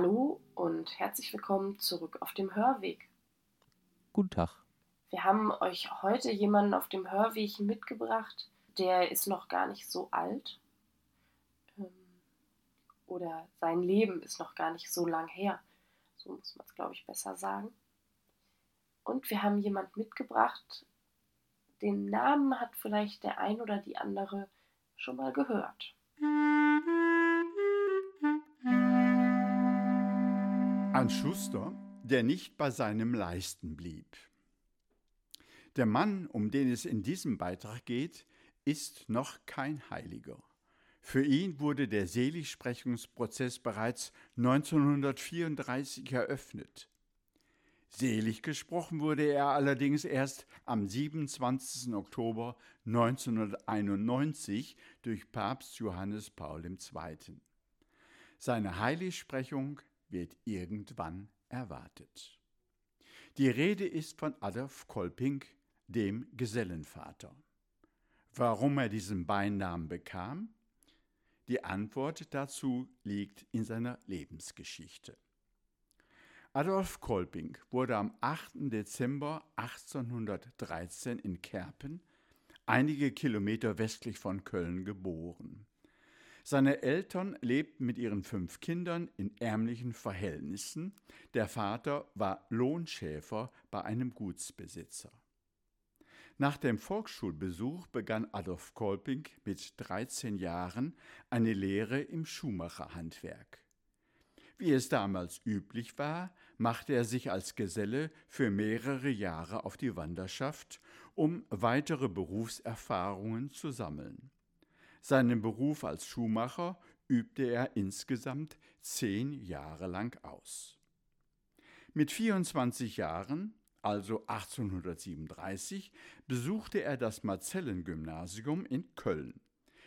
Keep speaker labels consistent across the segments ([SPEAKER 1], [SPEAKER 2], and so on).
[SPEAKER 1] Hallo und herzlich willkommen zurück auf dem Hörweg.
[SPEAKER 2] Guten Tag.
[SPEAKER 1] Wir haben euch heute jemanden auf dem Hörweg mitgebracht, der ist noch gar nicht so alt. Ähm, oder sein Leben ist noch gar nicht so lang her. So muss man es, glaube ich, besser sagen. Und wir haben jemanden mitgebracht, den Namen hat vielleicht der ein oder die andere schon mal gehört.
[SPEAKER 3] Ein Schuster, der nicht bei seinem Leisten blieb. Der Mann, um den es in diesem Beitrag geht, ist noch kein Heiliger. Für ihn wurde der Seligsprechungsprozess bereits 1934 eröffnet. Selig gesprochen wurde er allerdings erst am 27. Oktober 1991 durch Papst Johannes Paul II. Seine Heiligsprechung wird irgendwann erwartet. Die Rede ist von Adolf Kolping, dem Gesellenvater. Warum er diesen Beinamen bekam? Die Antwort dazu liegt in seiner Lebensgeschichte. Adolf Kolping wurde am 8. Dezember 1813 in Kerpen, einige Kilometer westlich von Köln, geboren. Seine Eltern lebten mit ihren fünf Kindern in ärmlichen Verhältnissen. Der Vater war Lohnschäfer bei einem Gutsbesitzer. Nach dem Volksschulbesuch begann Adolf Kolping mit 13 Jahren eine Lehre im Schuhmacherhandwerk. Wie es damals üblich war, machte er sich als Geselle für mehrere Jahre auf die Wanderschaft, um weitere Berufserfahrungen zu sammeln. Seinen Beruf als Schuhmacher übte er insgesamt zehn Jahre lang aus. Mit 24 Jahren, also 1837, besuchte er das Marzellengymnasium in Köln,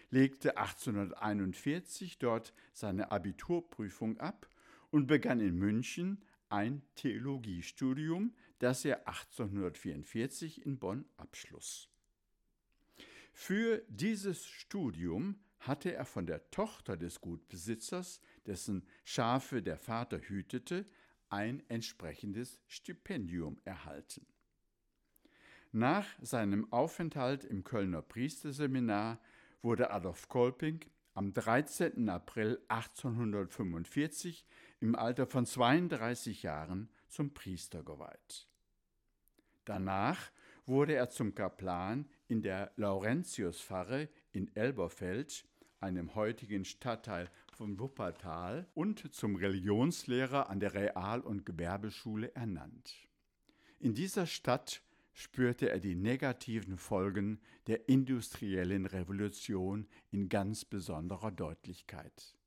[SPEAKER 3] legte 1841 dort seine Abiturprüfung ab und begann in München ein Theologiestudium, das er 1844 in Bonn abschloss. Für dieses Studium hatte er von der Tochter des Gutbesitzers, dessen Schafe der Vater hütete, ein entsprechendes Stipendium erhalten. Nach seinem Aufenthalt im Kölner Priesterseminar wurde Adolf Kolping am 13. April 1845 im Alter von 32 Jahren zum Priester geweiht. Danach wurde er zum Kaplan in der Laurentiuspfarre in Elberfeld, einem heutigen Stadtteil von Wuppertal, und zum Religionslehrer an der Real- und Gewerbeschule ernannt. In dieser Stadt spürte er die negativen Folgen der industriellen Revolution in ganz besonderer Deutlichkeit.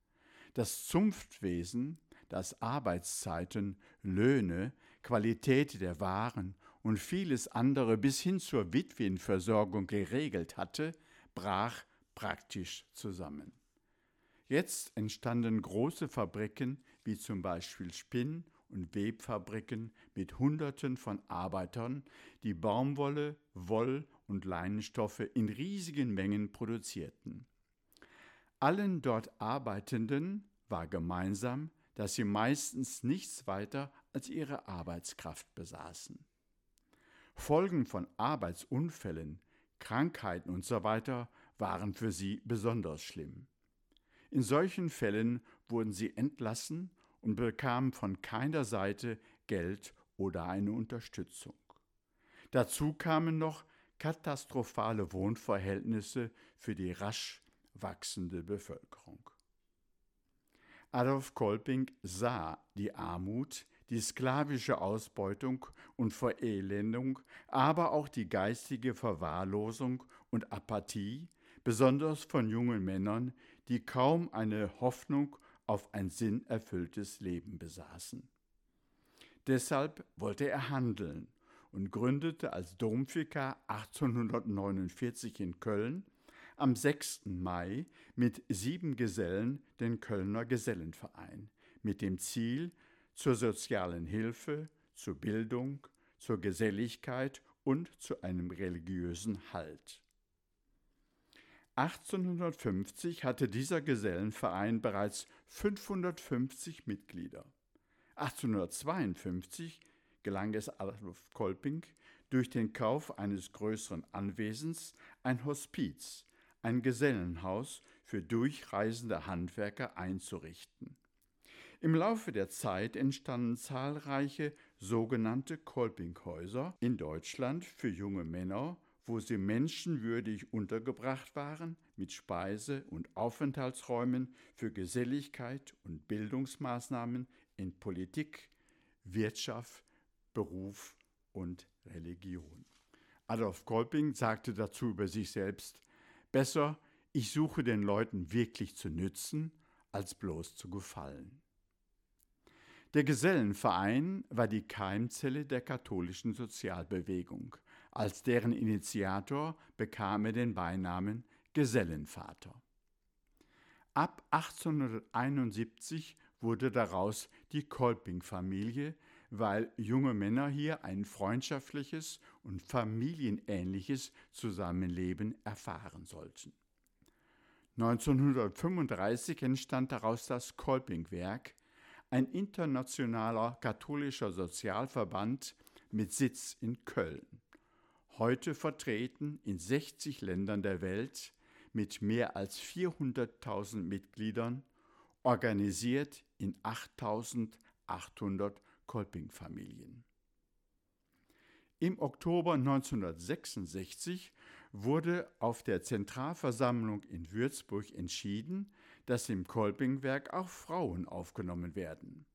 [SPEAKER 3] Das Zunftwesen, das Arbeitszeiten, Löhne, Qualität der Waren und vieles andere bis hin zur Witwenversorgung geregelt hatte, brach praktisch zusammen. Jetzt entstanden große Fabriken wie zum Beispiel Spinn- und Webfabriken mit Hunderten von Arbeitern, die Baumwolle, Woll- und Leinenstoffe in riesigen Mengen produzierten. Allen dort Arbeitenden war gemeinsam, dass sie meistens nichts weiter als ihre Arbeitskraft besaßen. Folgen von Arbeitsunfällen, Krankheiten usw. Waren für sie besonders schlimm. In solchen Fällen wurden sie entlassen und bekamen von keiner Seite Geld oder eine Unterstützung. Dazu kamen noch katastrophale Wohnverhältnisse für die rasch wachsende Bevölkerung. Adolf Kolping sah die Armut, die sklavische Ausbeutung und Verelendung, aber auch die geistige Verwahrlosung und Apathie, besonders von jungen Männern, die kaum eine Hoffnung auf ein sinnerfülltes Leben besaßen. Deshalb wollte er handeln und gründete als Domvikar 1849 in Köln am 6. Mai mit sieben Gesellen den Kölner Gesellenverein mit dem Ziel, zur sozialen Hilfe, zur Bildung, zur Geselligkeit und zu einem religiösen Halt. 1850 hatte dieser Gesellenverein bereits 550 Mitglieder. 1852 gelang es Adolf Kolping, durch den Kauf eines größeren Anwesens ein Hospiz, ein Gesellenhaus für durchreisende Handwerker einzurichten. Im Laufe der Zeit entstanden zahlreiche sogenannte Kolpinghäuser in Deutschland für junge Männer, wo sie menschenwürdig untergebracht waren, mit Speise- und Aufenthaltsräumen für Geselligkeit und Bildungsmaßnahmen in Politik, Wirtschaft, Beruf und Religion. Adolf Kolping sagte dazu über sich selbst, besser, ich suche den Leuten wirklich zu nützen, als bloß zu gefallen. Der Gesellenverein war die Keimzelle der katholischen Sozialbewegung. Als deren Initiator bekam er den Beinamen Gesellenvater. Ab 1871 wurde daraus die Kolping-Familie, weil junge Männer hier ein freundschaftliches und familienähnliches Zusammenleben erfahren sollten. 1935 entstand daraus das Kolpingwerk, ein internationaler katholischer Sozialverband mit Sitz in Köln, heute vertreten in 60 Ländern der Welt mit mehr als 400.000 Mitgliedern, organisiert in 8.800 Kolping-Familien. Im Oktober 1966 wurde auf der Zentralversammlung in Würzburg entschieden, dass im Kolpingwerk auch Frauen aufgenommen werden.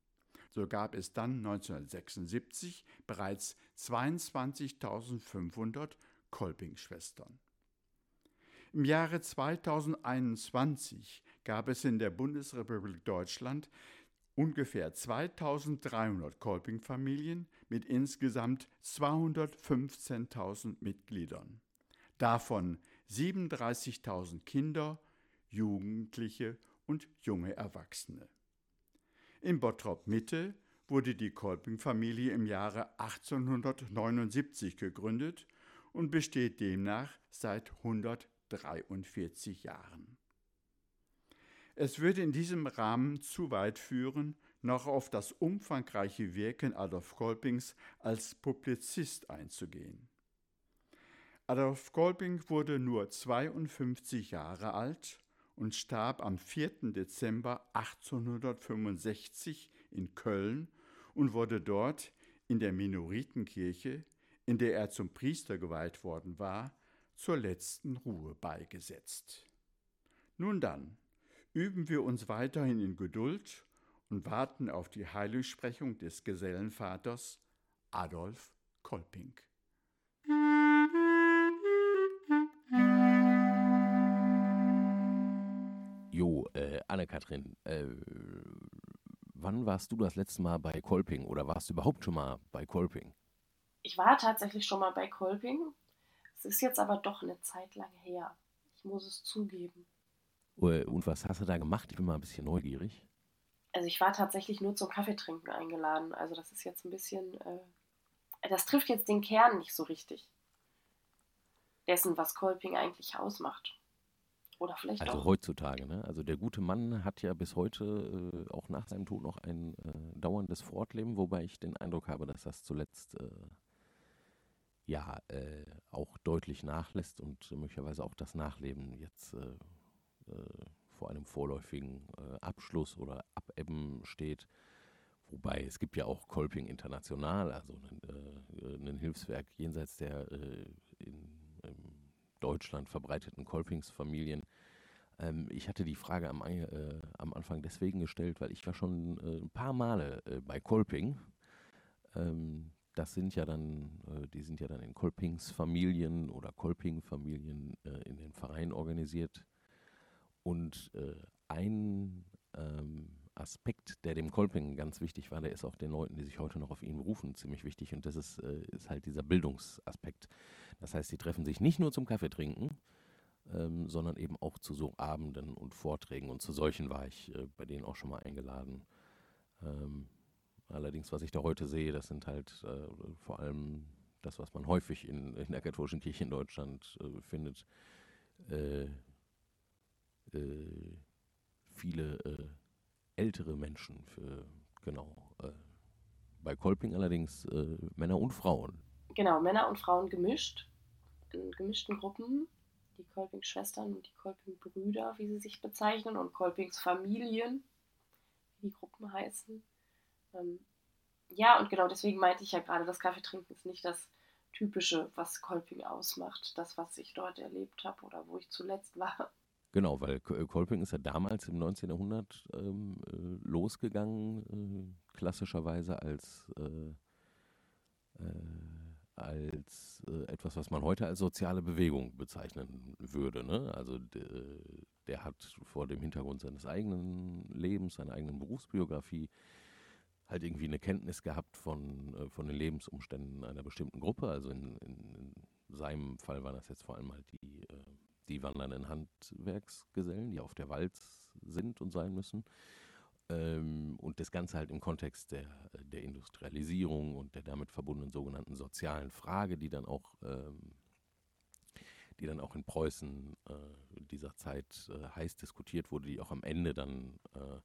[SPEAKER 3] So gab es dann 1976 bereits 22.500 Kolping-Schwestern. Im Jahre 2021 gab es in der Bundesrepublik Deutschland ungefähr 2300 Kolping-Familien mit insgesamt 215.000 Mitgliedern. Davon 37.000 Kinder, Jugendliche und junge Erwachsene. In Bottrop Mitte wurde die Kolping-Familie im Jahre 1879 gegründet und besteht demnach seit 143 Jahren. Es würde in diesem Rahmen zu weit führen, noch auf das umfangreiche Wirken Adolf Kolpings als Publizist einzugehen. Adolf Kolping wurde nur 52 Jahre alt und starb am 4. Dezember 1865 in Köln und wurde dort in der Minoritenkirche, in der er zum Priester geweiht worden war, zur letzten Ruhe beigesetzt. Nun dann, üben wir uns weiterhin in Geduld und warten auf die Heiligsprechung des Gesellenvaters Adolf Kolping.
[SPEAKER 2] Jo, äh, Anne-Kathrin, äh, wann warst du das letzte Mal bei Kolping oder warst du überhaupt schon mal bei Kolping?
[SPEAKER 1] Ich war tatsächlich schon mal bei Kolping. Es ist jetzt aber doch eine Zeit lang her. Ich muss es zugeben.
[SPEAKER 2] Äh, und was hast du da gemacht? Ich bin mal ein bisschen neugierig.
[SPEAKER 1] Also ich war tatsächlich nur zum Kaffeetrinken eingeladen. Also das ist jetzt ein bisschen, äh, das trifft jetzt den Kern nicht so richtig. Dessen, was Kolping eigentlich ausmacht. Oder vielleicht
[SPEAKER 2] Also
[SPEAKER 1] auch.
[SPEAKER 2] heutzutage, ne? Also der gute Mann hat ja bis heute äh, auch nach seinem Tod noch ein äh, dauerndes Fortleben, wobei ich den Eindruck habe, dass das zuletzt äh, ja äh, auch deutlich nachlässt und möglicherweise auch das Nachleben jetzt äh, äh, vor einem vorläufigen Abschluss oder Abebben steht. Wobei es gibt ja auch Kolping International, also ein, Hilfswerk jenseits der in, in Deutschland verbreiteten Kolpingsfamilien. Ähm, ich hatte die Frage am, äh, am Anfang deswegen gestellt, weil ich war schon äh, ein paar Male äh, bei Kolping. Ähm, das sind ja dann, äh, die sind ja dann in Kolpingsfamilien oder Kolping-Familien äh, in den Verein organisiert. Und äh, ein ähm, Aspekt, der dem Kolping ganz wichtig war, der ist auch den Leuten, die sich heute noch auf ihn berufen, ziemlich wichtig. Und das ist, äh, ist halt dieser Bildungsaspekt. Das heißt, sie treffen sich nicht nur zum Kaffee trinken, ähm, sondern eben auch zu so Abenden und Vorträgen. Und zu solchen war ich äh, bei denen auch schon mal eingeladen. Ähm, allerdings, was ich da heute sehe, das sind halt äh, vor allem das, was man häufig in, in der katholischen Kirche in Deutschland äh, findet. Äh, äh, viele ältere Menschen, für, genau. Äh, bei Kolping allerdings äh, Männer und Frauen.
[SPEAKER 1] Genau, Männer und Frauen gemischt, in gemischten Gruppen. Die Kolping-Schwestern und die Kolping-Brüder, wie sie sich bezeichnen, und Kolpings Familien, wie die Gruppen heißen. Ähm, ja, und genau deswegen meinte ich ja gerade, das Kaffeetrinken ist nicht das Typische, was Kolping ausmacht, das, was ich dort erlebt habe oder wo ich zuletzt war.
[SPEAKER 2] Genau, weil äh, Kolping ist ja damals im 19. Jahrhundert ähm, äh, losgegangen, äh, klassischerweise als, äh, äh als äh, etwas, was man heute als soziale Bewegung bezeichnen würde. Ne? Also de, der hat vor dem Hintergrund seines eigenen Lebens, seiner eigenen Berufsbiografie, halt irgendwie eine Kenntnis gehabt von, von den Lebensumständen einer bestimmten Gruppe. Also in, in, in seinem Fall waren das jetzt vor allem halt die, die wandernden Handwerksgesellen, die auf der Walz sind und sein müssen. Ähm, und das Ganze halt im Kontext der, der Industrialisierung und der damit verbundenen sogenannten sozialen Frage, die dann auch ähm, die dann auch in Preußen äh, dieser Zeit äh, heiß diskutiert wurde, die auch am Ende dann äh,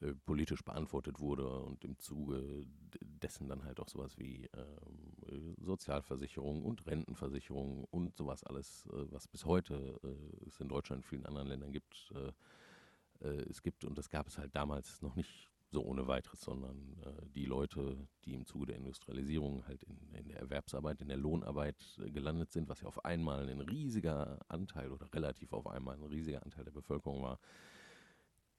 [SPEAKER 2] äh, politisch beantwortet wurde und im Zuge dessen dann halt auch sowas wie ähm, Sozialversicherung und Rentenversicherung und sowas alles, äh, was bis heute äh, es in Deutschland und vielen anderen Ländern gibt, äh, äh, es gibt. Und das gab es halt damals noch nicht so ohne weiteres, sondern äh, die Leute, die im Zuge der Industrialisierung halt in, in der Erwerbsarbeit, in der Lohnarbeit gelandet sind, was ja auf einmal ein riesiger Anteil oder relativ auf einmal ein riesiger Anteil der Bevölkerung war,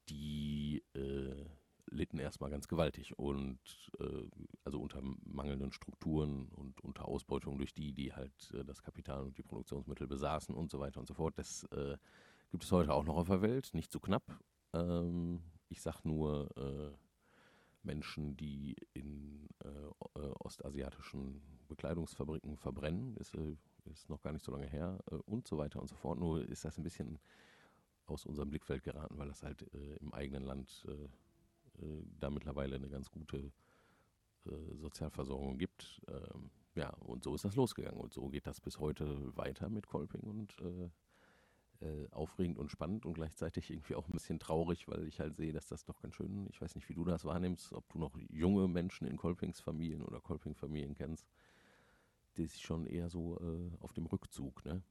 [SPEAKER 2] die äh, litten erstmal ganz gewaltig und äh, also unter mangelnden Strukturen und unter Ausbeutung durch die, die halt äh, das Kapital und die Produktionsmittel besaßen und so weiter und so fort. Das äh, gibt es heute auch noch auf der Welt, nicht zu so knapp. Ähm, ich sag nur äh, Menschen, die in äh, ostasiatischen Bekleidungsfabriken verbrennen, ist, ist noch gar nicht so lange her und so weiter und so fort. Nur ist das ein bisschen aus unserem Blickfeld geraten, weil das halt äh, im eigenen Land äh, äh, da mittlerweile eine ganz gute äh, Sozialversorgung gibt. Ähm, ja, und so ist das losgegangen und so geht das bis heute weiter mit Kolping und äh, äh, aufregend und spannend und gleichzeitig irgendwie auch ein bisschen traurig, weil ich halt sehe, dass das doch ganz schön, ich weiß nicht, wie du das wahrnimmst, ob du noch junge Menschen in Kolpings Familien oder Kolping-Familien kennst, die sich schon eher so auf dem Rückzug, ne?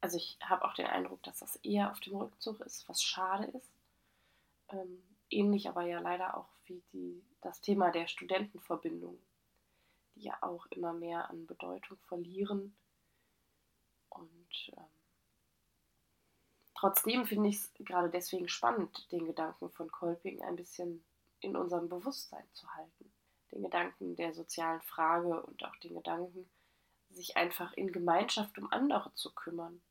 [SPEAKER 1] Also ich habe auch den Eindruck, dass das eher auf dem Rückzug ist, was schade ist. Ähm, ähnlich aber ja leider auch wie die, das Thema der Studentenverbindung, die ja auch immer mehr an Bedeutung verlieren. Und ähm, trotzdem finde ich es gerade deswegen spannend, den Gedanken von Kolping ein bisschen in unserem Bewusstsein zu halten. Den Gedanken der sozialen Frage und auch den Gedanken, sich einfach in Gemeinschaft um andere zu kümmern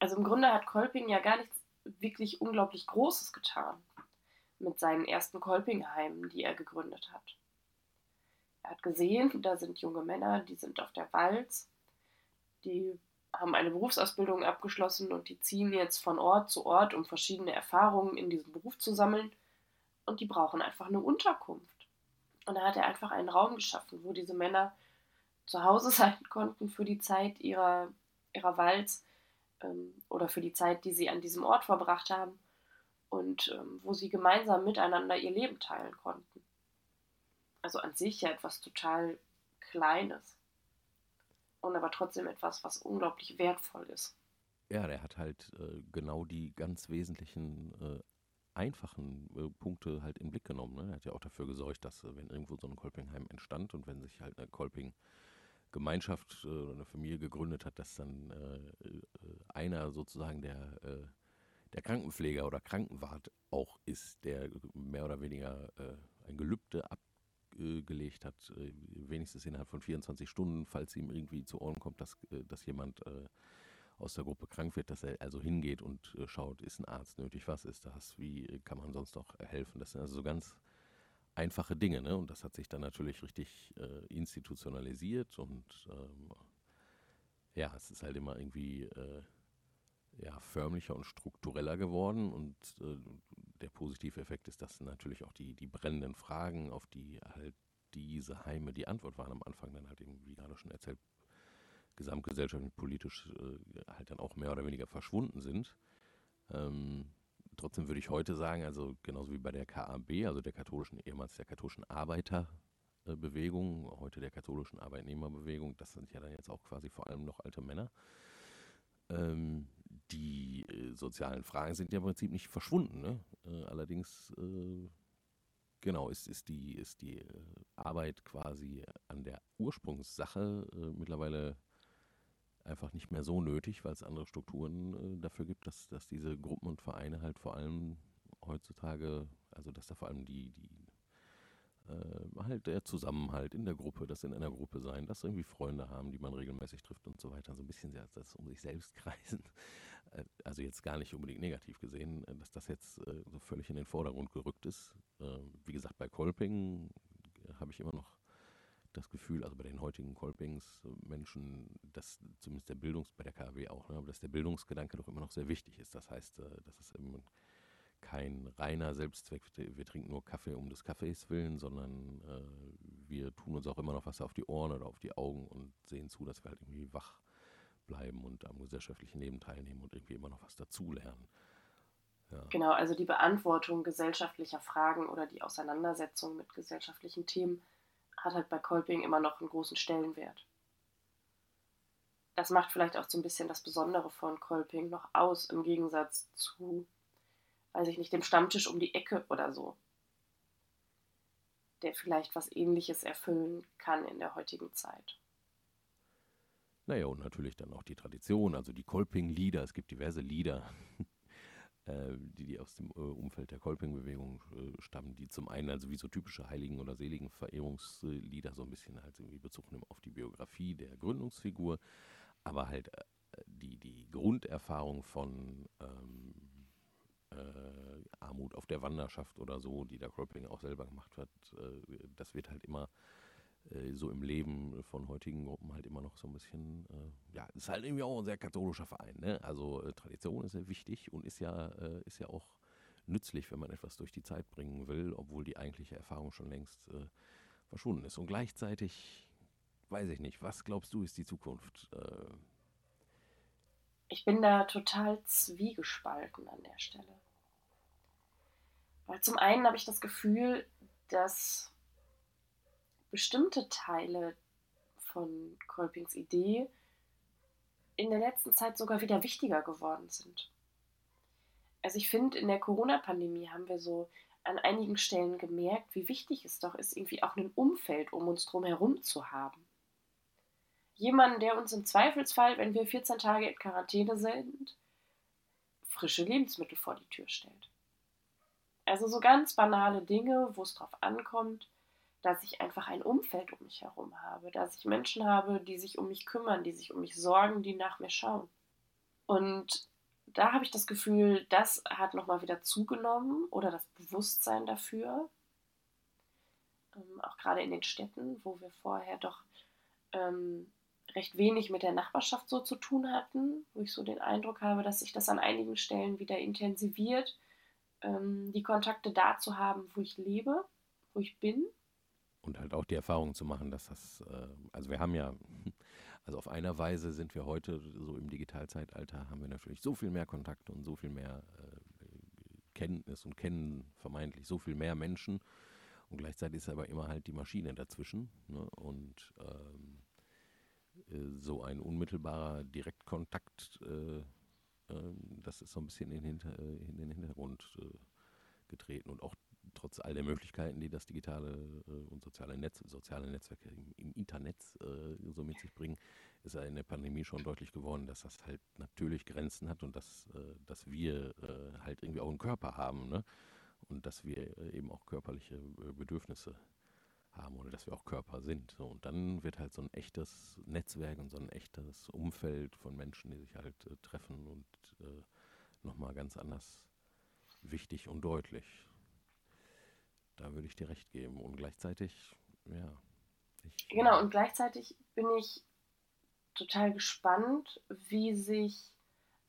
[SPEAKER 1] also im Grunde hat Kolping ja gar nichts wirklich unglaublich Großes getan mit seinen ersten Kolpingheimen, die er gegründet hat. Er hat gesehen, da sind junge Männer, die sind auf der Walz, die haben eine Berufsausbildung abgeschlossen und die ziehen jetzt von Ort zu Ort, um verschiedene Erfahrungen in diesem Beruf zu sammeln und die brauchen einfach eine Unterkunft. Und da hat er einfach einen Raum geschaffen, wo diese Männer zu Hause sein konnten für die Zeit ihrer, ihrer Walz ähm, oder für die Zeit, die sie an diesem Ort verbracht haben und ähm, wo sie gemeinsam miteinander ihr Leben teilen konnten. Also an sich ja etwas total Kleines und aber trotzdem etwas, was unglaublich wertvoll ist.
[SPEAKER 2] Ja, der hat halt äh, genau die ganz wesentlichen äh, einfachen äh, Punkte halt in Blick genommen. Ne? Er hat ja auch dafür gesorgt, dass äh, wenn irgendwo so ein Kolpingheim entstand und wenn sich halt eine Kolping Gemeinschaft äh, oder eine Familie gegründet hat, dass dann äh, äh, einer sozusagen der, der Krankenpfleger oder Krankenwart auch ist, der mehr oder weniger ein Gelübde abgelegt hat, wenigstens innerhalb von 24 Stunden, falls ihm irgendwie zu Ohren kommt, dass, dass jemand aus der Gruppe krank wird, dass er also hingeht und schaut, ist ein Arzt nötig, was ist das, wie kann man sonst auch helfen. Das sind also so ganz einfache Dinge. Ne? Und das hat sich dann natürlich richtig äh, institutionalisiert und ähm, ja, es ist halt immer irgendwie äh, ja, förmlicher und struktureller geworden und äh, der positive Effekt ist, dass natürlich auch die, die brennenden Fragen, auf die halt diese Heime die Antwort waren am Anfang, dann halt eben, wie gerade schon erzählt, gesamtgesellschaftlich politisch äh, halt dann auch mehr oder weniger verschwunden sind. Ähm, trotzdem würde ich heute sagen, also genauso wie bei der KAB, also der katholischen, ehemals der katholischen Arbeiterbewegung, heute der katholischen Arbeitnehmerbewegung, das sind ja dann jetzt auch quasi vor allem noch alte Männer. Ähm, die äh, sozialen Fragen sind ja im Prinzip nicht verschwunden. Ne? Äh, allerdings, äh, genau, ist, ist die, ist die äh, Arbeit quasi an der Ursprungssache äh, mittlerweile einfach nicht mehr so nötig, weil es andere Strukturen äh, dafür gibt, dass, dass diese Gruppen und Vereine halt vor allem heutzutage, also dass da vor allem die, die äh, halt der Zusammenhalt in der Gruppe, das in einer Gruppe sein, dass irgendwie Freunde haben, die man regelmäßig trifft und so weiter, so ein bisschen das um sich selbst kreisen. Äh, also jetzt gar nicht unbedingt negativ gesehen, äh, dass das jetzt äh, so völlig in den Vordergrund gerückt ist. Ähm, wie gesagt, bei Kolping habe ich immer noch das Gefühl, also bei den heutigen Kolpings-Menschen, dass zumindest der Bildungs, bei der KW auch, ne, dass der Bildungsgedanke doch immer noch sehr wichtig ist. Das heißt, äh, dass es eben kein reiner Selbstzweck, wir trinken nur Kaffee um des Kaffees willen, sondern äh, wir tun uns auch immer noch was auf die Ohren oder auf die Augen und sehen zu, dass wir halt irgendwie wach bleiben und am gesellschaftlichen Leben teilnehmen und irgendwie immer noch was dazulernen.
[SPEAKER 1] Ja. Genau, also die Beantwortung gesellschaftlicher Fragen oder die Auseinandersetzung mit gesellschaftlichen Themen hat halt bei Kolping immer noch einen großen Stellenwert. Das macht vielleicht auch so ein bisschen das Besondere von Kolping noch aus, im Gegensatz zu, weiß ich nicht, dem Stammtisch um die Ecke oder so, der vielleicht was Ähnliches erfüllen kann in der heutigen Zeit.
[SPEAKER 2] Naja, und natürlich dann auch die Tradition, also die Kolping-Lieder. Es gibt diverse Lieder, die, die aus dem äh, Umfeld der Kolping-Bewegung äh, stammen, die zum einen also wie so typische Heiligen- oder Seligen-Verehrungslieder so ein bisschen halt irgendwie Bezug nehmen auf die Biografie der Gründungsfigur, aber halt äh, die, die Grunderfahrung von ähm, äh, Armut auf der Wanderschaft oder so, die der Kolping auch selber gemacht hat, äh, das wird halt immer äh, so im Leben von heutigen Gruppen halt immer noch so ein bisschen, äh, ja, ist halt irgendwie auch ein sehr katholischer Verein. Ne? Also äh, Tradition ist sehr wichtig und ist ja, äh, ist ja auch nützlich, wenn man etwas durch die Zeit bringen will, obwohl die eigentliche Erfahrung schon längst äh, verschwunden ist. Und gleichzeitig, weiß ich nicht, was glaubst du ist die Zukunft? Äh,
[SPEAKER 1] ich bin da total zwiegespalten an der Stelle. Weil zum einen habe ich das Gefühl, dass bestimmte Teile von Kolpings Idee in der letzten Zeit sogar wieder wichtiger geworden sind. Also ich finde, in der Corona-Pandemie haben wir so an einigen Stellen gemerkt, wie wichtig es doch ist, irgendwie auch ein Umfeld um uns drum herum zu haben. Jemanden, der uns im Zweifelsfall, wenn wir 14 Tage in Quarantäne sind, frische Lebensmittel vor die Tür stellt. Also so ganz banale Dinge, wo es drauf ankommt, dass ich einfach ein Umfeld um mich herum habe, dass ich Menschen habe, die sich um mich kümmern, die sich um mich sorgen, die nach mir schauen. Und da habe ich das Gefühl, das hat nochmal wieder zugenommen oder das Bewusstsein dafür, ähm, auch gerade in den Städten, wo wir vorher doch ähm, recht wenig mit der Nachbarschaft so zu tun hatten, wo ich so den Eindruck habe, dass sich das an einigen Stellen wieder intensiviert, ähm, die Kontakte da zu haben, wo ich lebe, wo ich bin
[SPEAKER 2] und halt auch die Erfahrung zu machen, dass das, äh, also wir haben ja, also auf einer Weise sind wir heute so im Digitalzeitalter, haben wir natürlich so viel mehr Kontakt und so viel mehr äh, Kenntnis und kennen vermeintlich so viel mehr Menschen. Und gleichzeitig ist aber immer halt die Maschine dazwischen. Ne? Und ähm, äh, so ein unmittelbarer Direktkontakt, äh, äh, das ist so ein bisschen in, hinter, äh, in den Hintergrund getreten. Und auch trotz all der Möglichkeiten, die das digitale äh, und soziale Netz, soziale Netzwerke im, im Internet äh, so mit sich bringen, ist ja in der Pandemie schon deutlich geworden, dass das halt natürlich Grenzen hat und dass, äh, dass wir äh, halt irgendwie auch einen Körper haben ne? und dass wir äh, eben auch körperliche äh, Bedürfnisse haben oder dass wir auch Körper sind. So, und dann wird halt so ein echtes Netzwerk und so ein echtes Umfeld von Menschen, die sich halt treffen und nochmal ganz anders wichtig und deutlich. Da würde ich dir recht geben. Und gleichzeitig, ja.
[SPEAKER 1] Ich, genau, und gleichzeitig bin ich total gespannt, wie sich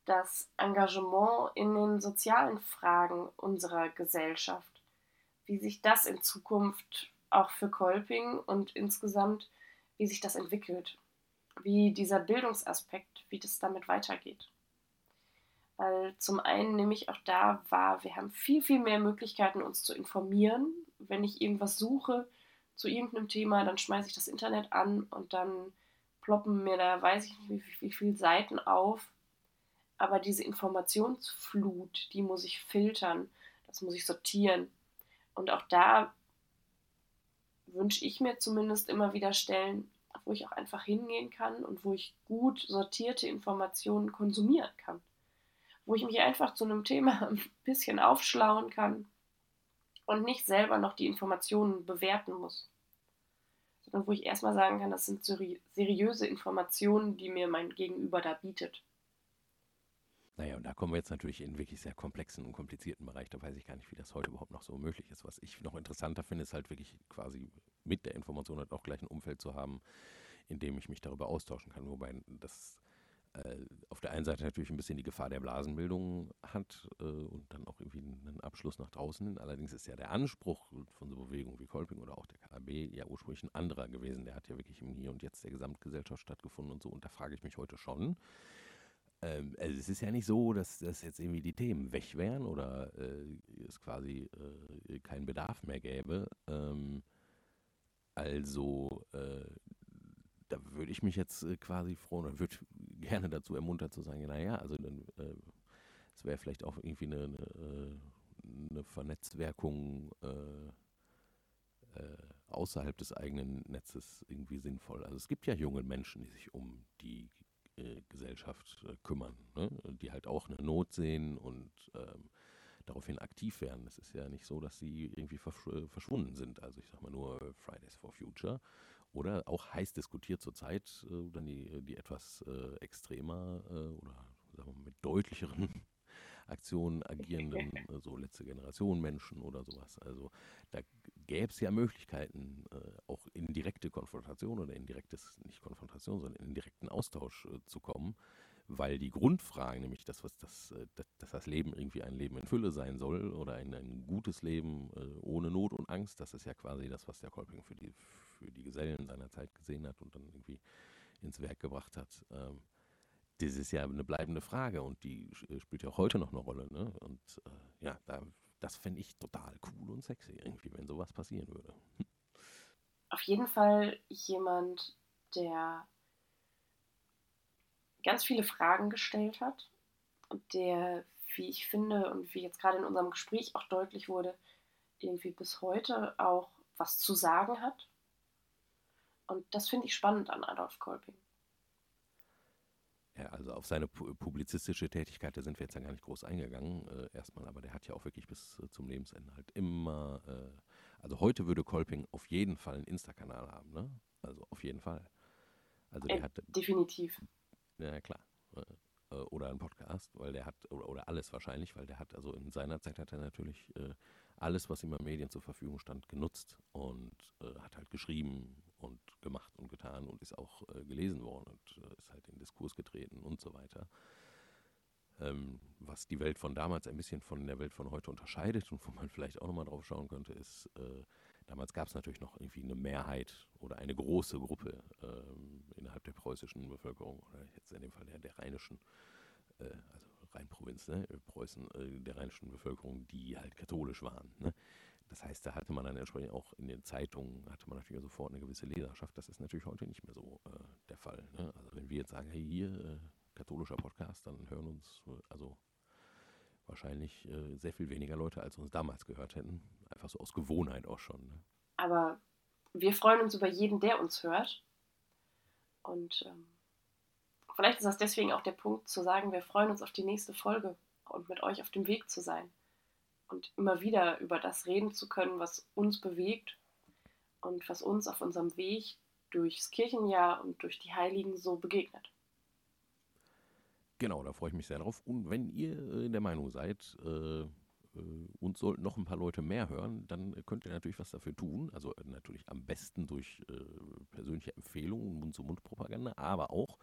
[SPEAKER 1] das Engagement in den sozialen Fragen unserer Gesellschaft, wie sich das in Zukunft auch für Kolping und insgesamt, wie sich das entwickelt. wie dieser Bildungsaspekt, wie das damit weitergeht. Weil zum einen nehme ich auch da wahr, wir haben viel, viel mehr Möglichkeiten, uns zu informieren. Wenn ich irgendwas suche zu irgendeinem Thema, dann schmeiße ich das Internet an und dann ploppen mir da, weiß ich nicht, wie, wie viele Seiten auf. Aber diese Informationsflut, die muss ich filtern, das muss ich sortieren. Und auch da wünsche ich mir zumindest immer wieder Stellen, wo ich auch einfach hingehen kann und wo ich gut sortierte Informationen konsumieren kann. Wo ich mich einfach zu einem Thema ein bisschen aufschlauen kann und nicht selber noch die Informationen bewerten muss. Sondern wo ich erstmal sagen kann, das sind seriöse Informationen, die mir mein Gegenüber da bietet.
[SPEAKER 2] Naja, und da kommen wir jetzt natürlich in wirklich sehr komplexen und komplizierten Bereich. Da weiß ich gar nicht, wie das heute überhaupt noch so möglich ist. Was ich noch interessanter finde, ist halt wirklich quasi mit der Information halt auch gleich ein Umfeld zu haben, in dem ich mich darüber austauschen kann. Wobei das auf der einen Seite natürlich ein bisschen die Gefahr der Blasenbildung hat äh, und dann auch irgendwie einen Abschluss nach draußen Allerdings ist ja der Anspruch von so Bewegungen wie Kolping oder auch der KAB ja ursprünglich ein anderer gewesen. Der hat ja wirklich im Hier und Jetzt der Gesamtgesellschaft stattgefunden und so. Und da frage ich mich heute schon, ähm, also es ist ja nicht so, dass, dass jetzt irgendwie die Themen weg wären oder äh, es quasi äh, keinen Bedarf mehr gäbe. Ähm, also äh, da würde ich mich jetzt äh, quasi freuen oder würde gerne dazu ermuntert zu sagen, naja, also dann, äh, es wäre vielleicht auch irgendwie eine, eine, äh, eine Vernetzwerkung außerhalb des eigenen Netzes irgendwie sinnvoll. Also es gibt ja junge Menschen, die sich um die äh, Gesellschaft äh, kümmern, ne? die halt auch eine Not sehen und ähm, daraufhin aktiv werden. Es ist ja nicht so, dass sie irgendwie versch verschwunden sind. Also ich sage mal nur Fridays for Future oder auch heiß diskutiert zurzeit äh, dann die, die etwas äh, extremer äh, oder sagen wir mal, mit deutlicheren Aktionen agierenden, so letzte Generation Menschen oder sowas. Also da gäbe es ja Möglichkeiten, äh, auch in direkte Konfrontation oder in direktes, nicht Konfrontation, sondern in direkten Austausch äh, zu kommen, weil die Grundfrage, nämlich das, was das, äh, dass das Leben irgendwie ein Leben in Fülle sein soll oder ein, ein gutes Leben äh, ohne Not und Angst, das ist ja quasi das, was der Kolping für die, für die Gesellen seiner Zeit gesehen hat und dann irgendwie ins Werk gebracht hat. Ähm, das ist ja eine bleibende Frage und die äh, spielt ja auch heute noch eine Rolle. Ne? Und äh, ja, da, das fände ich total cool und sexy irgendwie, wenn sowas passieren würde.
[SPEAKER 1] Auf jeden Fall jemand, der ganz viele Fragen gestellt hat der, wie ich finde und wie jetzt gerade in unserem Gespräch auch deutlich wurde, irgendwie bis heute auch was zu sagen hat. Und das finde ich spannend an Adolf Kolping.
[SPEAKER 2] Ja, also auf seine publizistische Tätigkeit, da sind wir jetzt ja gar nicht groß eingegangen, äh, erstmal, aber der hat ja auch wirklich bis äh, zum Lebensende halt immer, äh, also heute würde Kolping auf jeden Fall einen Insta-Kanal haben, ne? Also auf jeden Fall.
[SPEAKER 1] Also der äh, hat. Definitiv.
[SPEAKER 2] Ja, klar. Äh, äh, oder ein Podcast, weil der hat, oder, alles wahrscheinlich, weil der hat, also in seiner Zeit hat er natürlich alles, was ihm an Medien zur Verfügung stand, genutzt und hat halt geschrieben und gemacht und getan und ist auch äh, gelesen worden und äh, ist halt in Diskurs getreten und so weiter. Ähm, was die Welt von damals ein bisschen von der Welt von heute unterscheidet und wo man vielleicht auch nochmal drauf schauen könnte, ist, äh, damals gab es natürlich noch irgendwie eine Mehrheit oder eine große Gruppe ähm, innerhalb der preußischen Bevölkerung oder jetzt in dem Fall der, der rheinischen, äh, also Rheinprovinz, ne, Preußen, äh, der rheinischen Bevölkerung, die halt katholisch waren. Ne? Das heißt, da hatte man dann entsprechend auch in den Zeitungen, hatte man natürlich sofort eine gewisse Leserschaft. Das ist natürlich heute nicht mehr so äh, der Fall. Ne? Also wenn wir jetzt sagen, hey, hier, äh, katholischer Podcast, dann hören uns äh, also wahrscheinlich äh, sehr viel weniger Leute, als uns damals gehört hätten. Einfach so aus Gewohnheit auch schon. Ne?
[SPEAKER 1] Aber wir freuen uns über jeden, der uns hört. Und ähm, vielleicht ist das deswegen auch der Punkt zu sagen, wir freuen uns auf die nächste Folge und mit euch auf dem Weg zu sein und immer wieder über das reden zu können, was uns bewegt und was uns auf unserem Weg durchs Kirchenjahr und durch die Heiligen so begegnet.
[SPEAKER 2] Genau, da freue ich mich sehr drauf. Und wenn ihr äh, der Meinung seid, äh, äh, uns sollten noch ein paar Leute mehr hören, dann könnt ihr natürlich was dafür tun. Also äh, natürlich am besten durch äh, persönliche Empfehlungen, Mund-zu-Mund-Propaganda, aber auch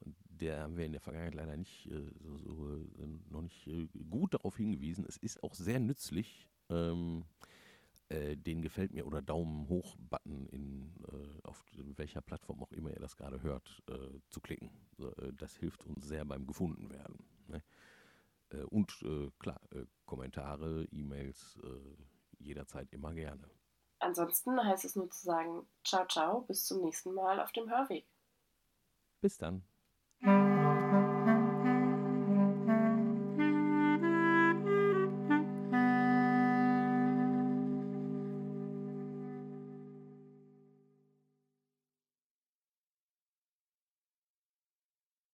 [SPEAKER 2] und der haben wir in der Vergangenheit leider nicht so, so noch nicht gut darauf hingewiesen. Es ist auch sehr nützlich, ähm, äh, den gefällt mir oder Daumen hoch Button in äh, auf welcher Plattform auch immer ihr das gerade hört äh, zu klicken. Das hilft uns sehr beim gefunden werden. Äh, und äh, klar, Kommentare, E-Mails jederzeit immer gerne.
[SPEAKER 1] Ansonsten heißt es nur zu sagen, ciao ciao, bis zum nächsten Mal auf dem Hörweg.
[SPEAKER 2] Bis dann.